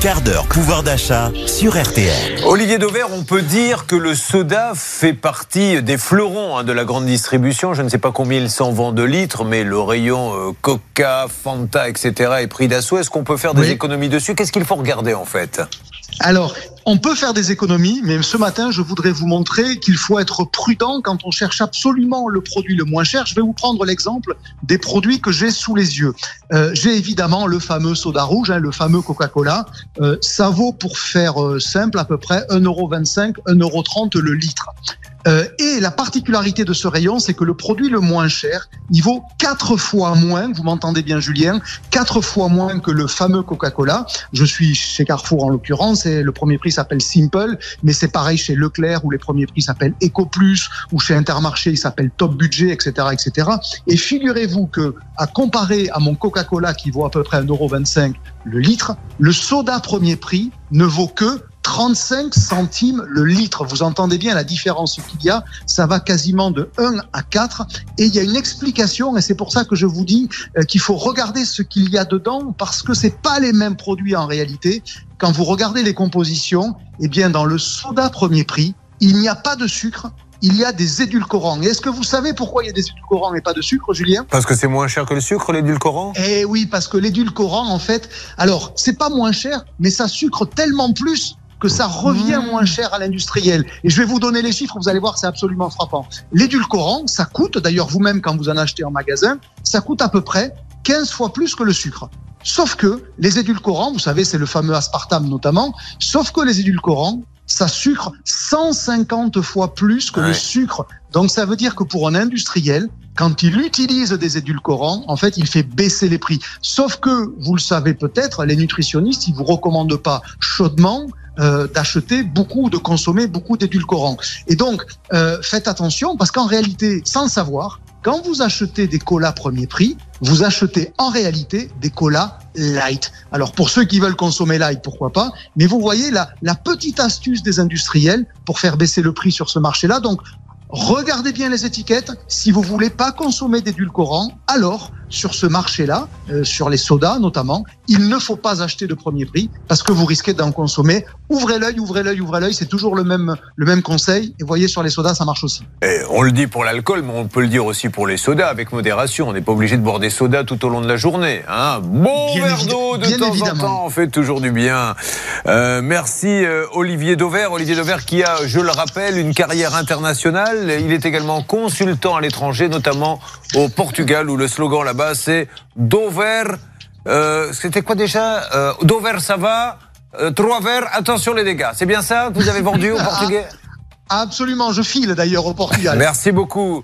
quart d'heure pouvoir d'achat sur RTL. Olivier Dauvert, on peut dire que le soda fait partie des fleurons hein, de la grande distribution. Je ne sais pas combien il s'en vend de litres, mais le rayon euh, Coca, Fanta, etc. est pris d'assaut. Est-ce qu'on peut faire des Oui. économies dessus? Qu'est-ce qu'il faut regarder en fait? Alors, on peut faire des économies, mais ce matin, je voudrais vous montrer qu'il faut être prudent quand on cherche absolument le produit le moins cher. Je vais vous prendre l'exemple des produits que j'ai sous les yeux. Euh, j'ai évidemment le fameux soda rouge, hein, le fameux Coca-Cola. Euh, ça vaut, pour faire euh, simple, à peu près 1,25€, 1,30€ le litre. Euh, et la particularité de ce rayon, c'est que le produit le moins cher, il vaut quatre fois moins, vous m'entendez bien Julien, quatre fois moins que le fameux Coca-Cola. Je suis chez Carrefour en l'occurrence, et le premier prix s'appelle Simple, mais c'est pareil chez Leclerc où les premiers prix s'appellent Eco Plus, ou chez Intermarché il s'appelle Top Budget, etc., etc. Et figurez-vous que, à comparer à mon Coca-Cola qui vaut à peu près 1,25€ le litre, le soda premier prix ne vaut que 35 centimes le litre. Vous entendez bien la différence qu'il y a. Ça va quasiment de 1 à 4. Et il y a une explication, et c'est pour ça que je vous dis euh, qu'il faut regarder ce qu'il y a dedans, parce que c'est pas les mêmes produits en réalité. Quand vous regardez les compositions, eh bien, dans le soda premier prix, il n'y a pas de sucre. Il y a des édulcorants. Et est-ce que vous savez pourquoi il y a des édulcorants et pas de sucre, Julien? Parce que c'est moins cher que le sucre, l'édulcorant? Eh oui, parce que l'édulcorant, en fait, alors, c'est pas moins cher, mais ça sucre tellement plus que ça revient moins cher à l'industriel. Et je vais vous donner les chiffres, vous allez voir, c'est absolument frappant. L'édulcorant, ça coûte, d'ailleurs vous-même quand vous en achetez en magasin, ça coûte à peu près 15 fois plus que le sucre. Sauf que les édulcorants, vous savez, c'est le fameux aspartame notamment, sauf que les édulcorants, ça sucre 150 fois plus que Ouais. le sucre. Donc ça veut dire que pour un industriel, quand il utilise des édulcorants, en fait, il fait baisser les prix. Sauf que, vous le savez peut-être, les nutritionnistes, ils vous recommandent pas chaudement euh, d'acheter beaucoup, de consommer beaucoup d'édulcorants. Et donc, euh, faites attention parce qu'en réalité, sans le savoir, quand vous achetez des colas premier prix, vous achetez en réalité des colas light. Alors pour ceux qui veulent consommer light, pourquoi pas Mais vous voyez la, la petite astuce des industriels pour faire baisser le prix sur ce marché-là. Donc regardez bien les étiquettes. Si vous voulez pas consommer d'édulcorants, alors sur ce marché-là, euh, sur les sodas notamment, il ne faut pas acheter de premier prix parce que vous risquez d'en consommer. Ouvrez l'œil, ouvrez l'œil, ouvrez l'œil. C'est toujours le même le même conseil. Et voyez sur les sodas, ça marche aussi. Et on le dit pour l'alcool, mais on peut le dire aussi pour les sodas, avec modération. On n'est pas obligé de boire des sodas tout au long de la journée. Hein. Bon Bien verre d'eau de temps en évidemment. temps, on fait toujours du bien. Euh, merci euh, Olivier Dauvert. Olivier Dauvert qui a, je le rappelle, une carrière internationale. Il est également consultant à l'étranger, notamment au Portugal, où le slogan là-bas c'est Dover. euh, C'était quoi déjà Euh, Dover ça va euh, Trois verres, attention les dégâts. C'est bien ça que vous avez vendu au Portugais? Absolument, je file d'ailleurs au Portugal. Merci beaucoup.